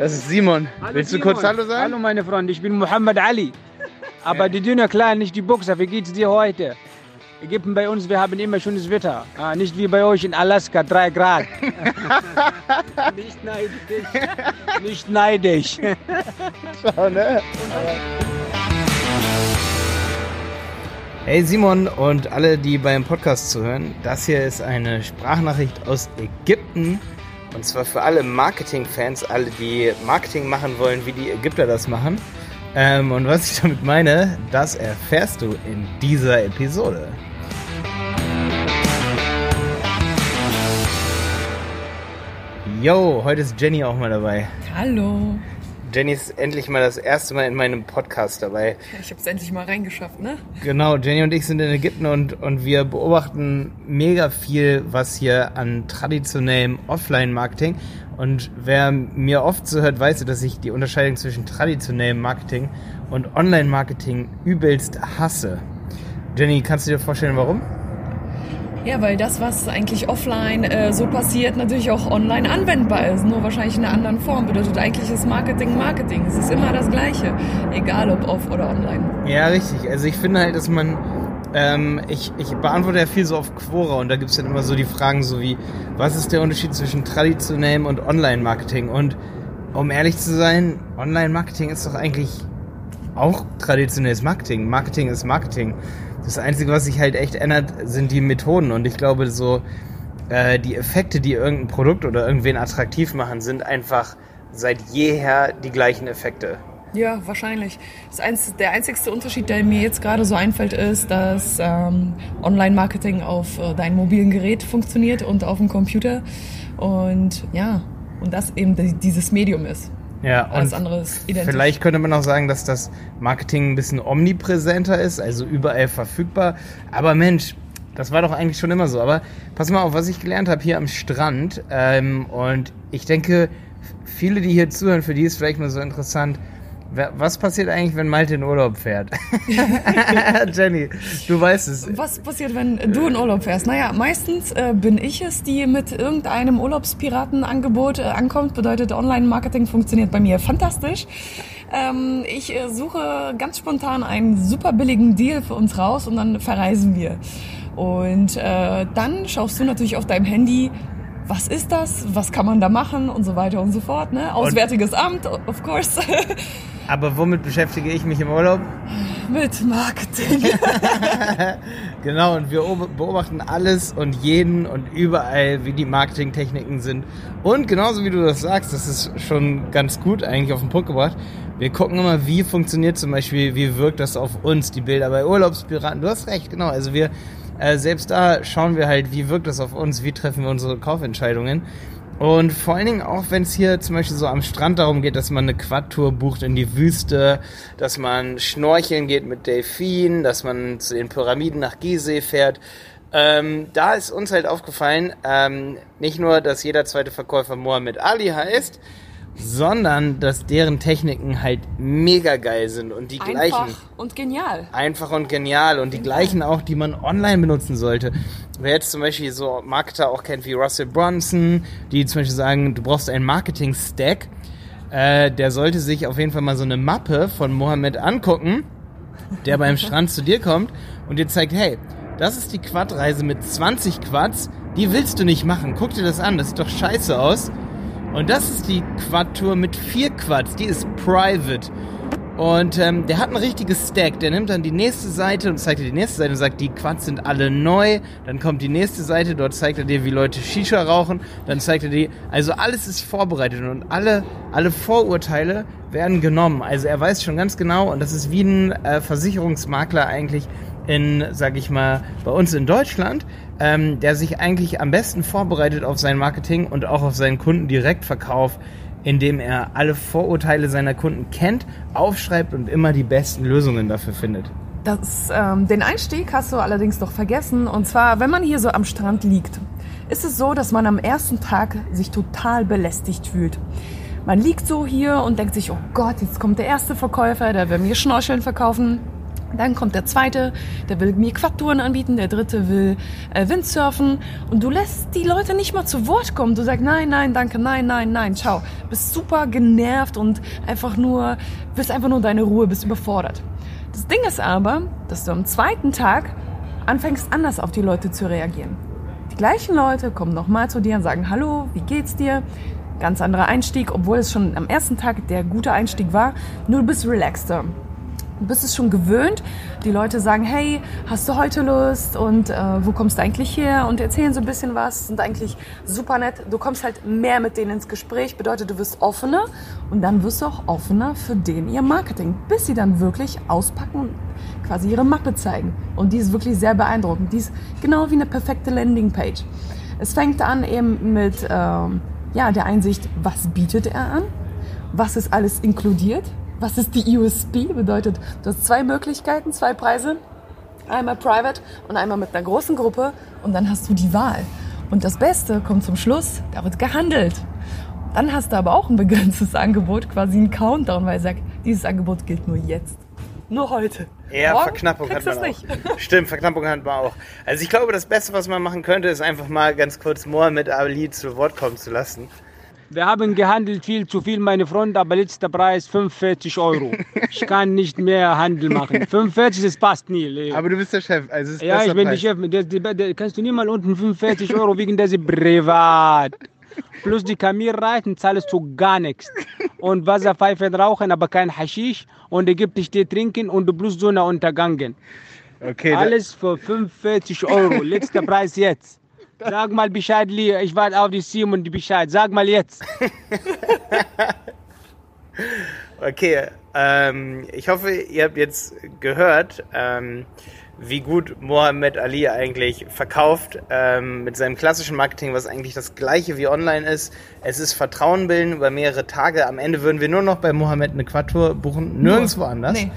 Das ist Simon. Hallo Willst du Simon. kurz Hallo sagen? Hallo meine Freunde, ich bin Muhammad Ali. Aber die dünne Klein, nicht die Boxer. Wie geht's dir heute? Ägypten bei uns, wir haben immer schönes Wetter. Ah, nicht wie bei euch in Alaska, 3 Grad. nicht neidisch. Nicht neidisch. Schau, ne? Hey Simon und alle, die beim Podcast zuhören, das hier ist eine Sprachnachricht aus Ägypten. Und zwar für alle Marketing-Fans, alle, die Marketing machen wollen, wie die Ägypter das machen. Ähm, und was ich damit meine, das erfährst du in dieser Episode. Yo, heute ist Jenny auch mal dabei. Hallo. Jenny ist endlich mal das erste Mal in meinem Podcast dabei. Ich habe es endlich mal reingeschafft, ne? Genau, Jenny und ich sind in Ägypten und, und wir beobachten mega viel, was hier an traditionellem Offline-Marketing. Und wer mir oft so hört, weiß, dass ich die Unterscheidung zwischen traditionellem Marketing und Online-Marketing übelst hasse. Jenny, kannst du dir vorstellen, warum? Ja, weil das, was eigentlich offline äh, so passiert, natürlich auch online anwendbar ist. Nur wahrscheinlich in einer anderen Form. Bedeutet eigentlich ist Marketing Marketing. Es ist immer das Gleiche. Egal ob off oder online. Ja, richtig. Also ich finde halt, dass man, ähm, ich, ich beantworte ja viel so auf Quora und da gibt's dann immer so die Fragen so wie, was ist der Unterschied zwischen traditionellem und Online-Marketing? Und um ehrlich zu sein, Online-Marketing ist doch eigentlich auch traditionelles Marketing. Marketing ist Marketing. Das Einzige, was sich halt echt ändert, sind die Methoden. Und ich glaube, so äh, die Effekte, die irgendein Produkt oder irgendwen attraktiv machen, sind einfach seit jeher die gleichen Effekte. Ja, wahrscheinlich. Das einz der einzigste Unterschied, der mir jetzt gerade so einfällt, ist, dass ähm, Online-Marketing auf äh, deinem mobilen Gerät funktioniert und auf dem Computer. Und ja, und das eben die- dieses Medium ist. Ja, Alles und. Vielleicht könnte man auch sagen, dass das Marketing ein bisschen omnipräsenter ist, also überall verfügbar. Aber Mensch, das war doch eigentlich schon immer so. Aber pass mal auf, was ich gelernt habe hier am Strand. Ähm, und ich denke, viele, die hier zuhören, für die ist vielleicht mal so interessant. Was passiert eigentlich, wenn Malte in Urlaub fährt? Jenny, du weißt es. Was passiert, wenn du in Urlaub fährst? Naja, meistens äh, bin ich es, die mit irgendeinem Urlaubspiratenangebot äh, ankommt. Bedeutet, Online-Marketing funktioniert bei mir fantastisch. Ähm, ich äh, suche ganz spontan einen super billigen Deal für uns raus und dann verreisen wir. Und äh, dann schaust du natürlich auf deinem Handy, was ist das, was kann man da machen und so weiter und so fort. Ne? Auswärtiges Amt, of course, Aber womit beschäftige ich mich im Urlaub? mit Marketing. Genau, und wir beobachten alles und jeden und überall, wie die Marketingtechniken sind. Und genauso wie du das sagst, das ist schon ganz gut eigentlich auf den Punkt gebracht. Wir gucken immer, wie funktioniert zum Beispiel, wie wirkt das auf uns, die Bilder bei Urlaubspiraten. Du hast recht, genau. Also wir, äh, selbst da schauen wir halt, wie wirkt das auf uns, wie treffen wir unsere Kaufentscheidungen. Und vor allen Dingen auch, wenn es hier zum Beispiel so am Strand darum geht, dass man eine Quadtour bucht in die Wüste, dass man schnorcheln geht mit Delfinen, dass man zu den Pyramiden nach Gizeh fährt. Ähm, da ist uns halt aufgefallen, ähm, nicht nur, dass jeder zweite Verkäufer Mohammed Ali heißt, sondern dass deren Techniken halt mega geil sind und die gleichen Einfach und genial. einfach und genial und die gleichen auch, die man online benutzen sollte. Wer jetzt zum Beispiel so Marketer auch kennt wie Russell Brunson, die zum Beispiel sagen, du brauchst einen Marketing-Stack, äh, der sollte sich auf jeden Fall mal so eine Mappe von Mohammed angucken, der beim Strand zu dir kommt und dir zeigt, hey, das ist die Quad-Reise mit 20 Quads, die willst du nicht machen. Guck dir das an, das sieht doch scheiße aus. Und das ist die Quad-Tour mit vier Quads, die ist private. Und ähm, der hat ein richtiges Stack. Der nimmt dann die nächste Seite und zeigt dir die nächste Seite und sagt, die Quads sind alle neu. Dann kommt die nächste Seite, dort zeigt er dir, wie Leute Shisha rauchen. Dann zeigt er dir, also alles ist vorbereitet und alle, alle Vorurteile werden genommen. Also er weiß schon ganz genau und das ist wie ein äh, Versicherungsmakler eigentlich in, sag ich mal, bei uns in Deutschland, ähm, der sich eigentlich am besten vorbereitet auf sein Marketing und auch auf seinen Kundendirektverkauf, indem er alle Vorurteile seiner Kunden kennt, aufschreibt und immer die besten Lösungen dafür findet. Das, ähm, den Einstieg hast du allerdings doch vergessen. Und zwar, wenn man hier so am Strand liegt, ist es so, dass man am ersten Tag sich total belästigt fühlt. Man liegt so hier und denkt sich, oh Gott, jetzt kommt der erste Verkäufer, der will mir Schnorcheln verkaufen. Dann kommt der zweite, der will mir Quadtouren anbieten, der dritte will äh, Windsurfen und du lässt die Leute nicht mal zu Wort kommen. Du sagst nein, nein, danke, nein, nein, nein, ciao. Bist super genervt und einfach nur, willst einfach nur deine Ruhe, bist überfordert. Das Ding ist aber, dass du am zweiten Tag anfängst anders auf die Leute zu reagieren. Die gleichen Leute kommen nochmal zu dir und sagen, hallo, wie geht's dir? Ganz anderer Einstieg, obwohl es schon am ersten Tag der gute Einstieg war, nur du bist relaxter. Bist es schon gewöhnt. Die Leute sagen, hey, hast du heute Lust? Und äh, wo kommst du eigentlich her? Und erzählen so ein bisschen was, sind eigentlich super nett. Du kommst halt mehr mit denen ins Gespräch, bedeutet, du wirst offener und dann wirst du auch offener für den ihr Marketing, bis sie dann wirklich auspacken und quasi ihre Mappe zeigen. Und die ist wirklich sehr beeindruckend. Die ist genau wie eine perfekte Landingpage. Es fängt an eben mit ähm, ja, der Einsicht, was bietet er an? Was ist alles inkludiert? Was ist die USP? Bedeutet, du hast zwei Möglichkeiten, zwei Preise. Einmal private und einmal mit einer großen Gruppe und dann hast du die Wahl. Und das Beste kommt zum Schluss, da wird gehandelt. Dann hast du aber auch ein begrenztes Angebot, quasi ein Countdown, weil er sagt, dieses Angebot gilt nur jetzt. Nur heute. Ja, Morgen Verknappung hat man auch. nicht. Stimmt, Verknappung hat man auch. Also ich glaube, das Beste, was man machen könnte, ist einfach mal ganz kurz Mohammed Ali zu Wort kommen zu lassen. Wir haben gehandelt viel zu viel, meine Freunde, aber letzter Preis 45 Euro. Ich kann nicht mehr Handel machen. 45, das passt nie. Leo. Aber du bist der Chef, also ja, ich bin Preis. der Chef. Der, der, der, kannst du nie mal unten 45 Euro wegen der privat. Plus die Kamelreiten zahlst du gar nichts. Und Wasserpfeifen rauchen, aber kein Haschisch. Und er gibt dich Tee trinken und du bloß Sonne untergangen. Okay, Alles für 45 Euro. Letzter Preis jetzt. Sag mal Bescheid, Lee. Ich warte auf die Sim und die Bescheid. Sag mal jetzt. Okay, ähm, ich hoffe, ihr habt jetzt gehört, ähm, wie gut Mohammed Ali eigentlich verkauft ähm, mit seinem klassischen Marketing, was eigentlich das gleiche wie online ist. Es ist Vertrauen bilden über mehrere Tage. Am Ende würden wir nur noch bei Mohammed eine Quadtour buchen, nirgendwo anders. Nee.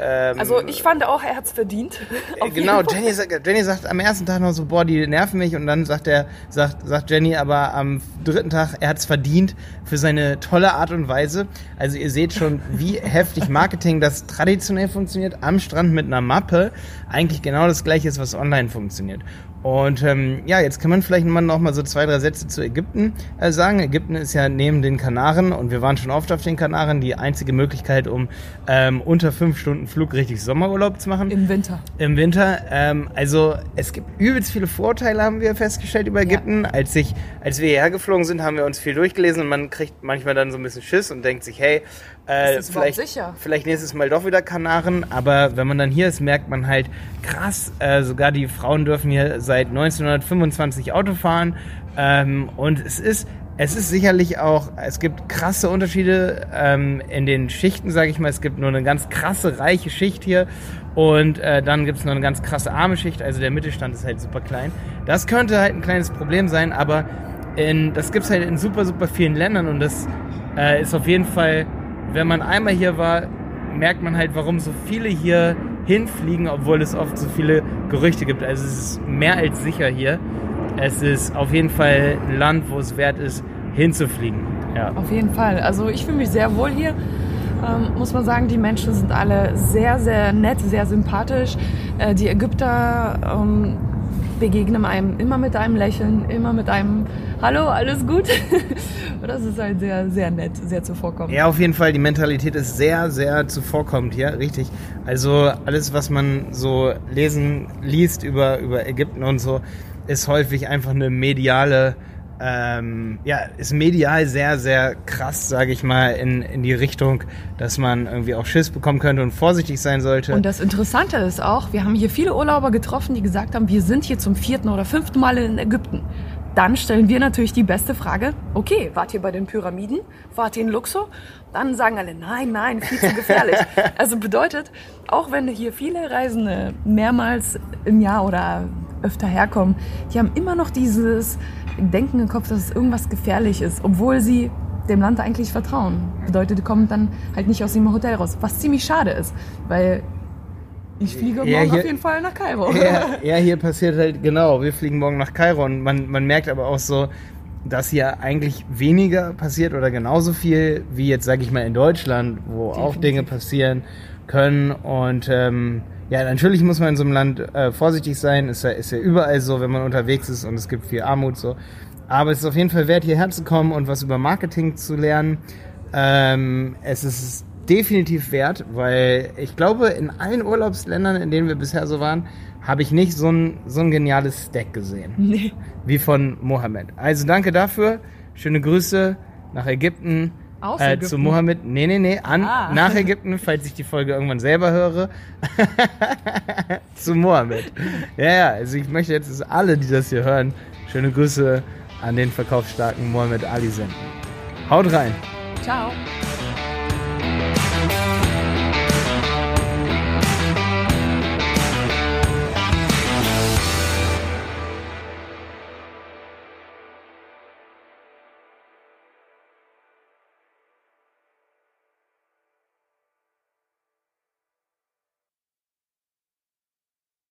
Ähm, Also ich fand auch, er hat's verdient. Auf Genau. Jenny sagt, Jenny sagt am ersten Tag noch so, boah, die nerven mich und dann sagt er, sagt, sagt Jenny aber am dritten Tag, er hat's verdient für seine tolle Art und Weise. Also ihr seht schon, wie heftig Marketing das traditionell funktioniert, am Strand mit einer Mappe, eigentlich genau das gleiche ist, was online funktioniert. Und ähm, ja, jetzt kann man vielleicht mal noch mal so zwei, drei Sätze zu Ägypten äh, sagen. Ägypten ist ja neben den Kanaren und wir waren schon oft auf den Kanaren die einzige Möglichkeit, um ähm, unter fünf Stunden Flug richtig Sommerurlaub zu machen. Im Winter. Im Winter. Ähm, also es gibt übelst viele Vorteile, haben wir festgestellt über Ägypten. Als, ich, als wir hierher geflogen sind, haben wir uns viel durchgelesen und man kriegt manchmal dann so ein bisschen Schiss und denkt sich, hey, äh, vielleicht, sicher? vielleicht nächstes Mal doch wieder Kanaren. Aber wenn man dann hier ist, merkt man halt, krass, äh, sogar die Frauen dürfen hier seit 1925 Auto fahren. Ähm, und es ist es ist sicherlich auch, es gibt krasse Unterschiede ähm, in den Schichten, sage ich mal. Es gibt nur eine ganz krasse, reiche Schicht hier und äh, dann gibt es noch eine ganz krasse arme Schicht. Also der Mittelstand ist halt super klein. Das könnte halt ein kleines Problem sein, aber in, das gibt es halt in super, super vielen Ländern und das äh, ist auf jeden Fall, wenn man einmal hier war, merkt man halt, warum so viele hier hinfliegen, obwohl es oft so viele Gerüchte gibt. Also es ist mehr als sicher hier. Es ist auf jeden Fall ein Land, wo es wert ist, hinzufliegen. Ja. Auf jeden Fall. Also ich fühle mich sehr wohl hier. Ähm, muss man sagen, die Menschen sind alle sehr, sehr nett, sehr sympathisch. Äh, die Ägypter ähm, begegnen einem immer mit einem Lächeln, immer mit einem Hallo, alles gut. Das ist halt sehr, sehr nett, sehr zuvorkommend. Ja, auf jeden Fall. Die Mentalität ist sehr, sehr zuvorkommend hier, richtig. Also alles, was man so lesen, liest über, über Ägypten und so, ist häufig einfach eine mediale, ähm, ja, ist medial sehr, sehr krass, sage ich mal, in, in die Richtung, dass man irgendwie auch Schiss bekommen könnte und vorsichtig sein sollte. Und das Interessante ist auch, wir haben hier viele Urlauber getroffen, die gesagt haben, wir sind hier zum vierten oder fünften Mal in Ägypten. Dann stellen wir natürlich die beste Frage, okay, wart ihr bei den Pyramiden? Wart ihr in Luxor? Dann sagen alle, nein, nein, viel zu gefährlich. also bedeutet, auch wenn hier viele Reisende mehrmals im Jahr oder öfter herkommen, die haben immer noch dieses Denken im Kopf, dass es irgendwas gefährlich ist, obwohl sie dem Land eigentlich vertrauen. Bedeutet, die kommen dann halt nicht aus dem Hotel raus, was ziemlich schade ist, weil ich fliege morgen Ja, hier- auf jeden Fall nach Kairo. ja, ja, hier passiert halt, genau, wir fliegen morgen nach Kairo und man, man merkt aber auch so, dass hier eigentlich weniger passiert oder genauso viel wie jetzt, sage ich mal, in Deutschland, wo auch Dinge passieren können. Und ähm, ja, natürlich muss man in so einem Land äh, vorsichtig sein. Ist ja, ist ja überall so, wenn man unterwegs ist und es gibt viel Armut so. Aber es ist auf jeden Fall wert, hierher zu kommen und was über Marketing zu lernen. Ähm, es ist definitiv wert, weil ich glaube, in allen Urlaubsländern, in denen wir bisher so waren, habe ich nicht so ein, so ein geniales Stack gesehen. Nee. Wie von Mohammed. Also danke dafür. Schöne Grüße nach Ägypten. Aus äh, Ägypten? zu Mohammed. Nee, nee, nee. An, Ah. Nach Ägypten, falls ich die Folge irgendwann selber höre. zu Mohammed. Ja, ja. Also ich möchte jetzt, dass alle, die das hier hören, schöne Grüße an den verkaufsstarken Mohammed Ali senden. Haut rein. Ciao.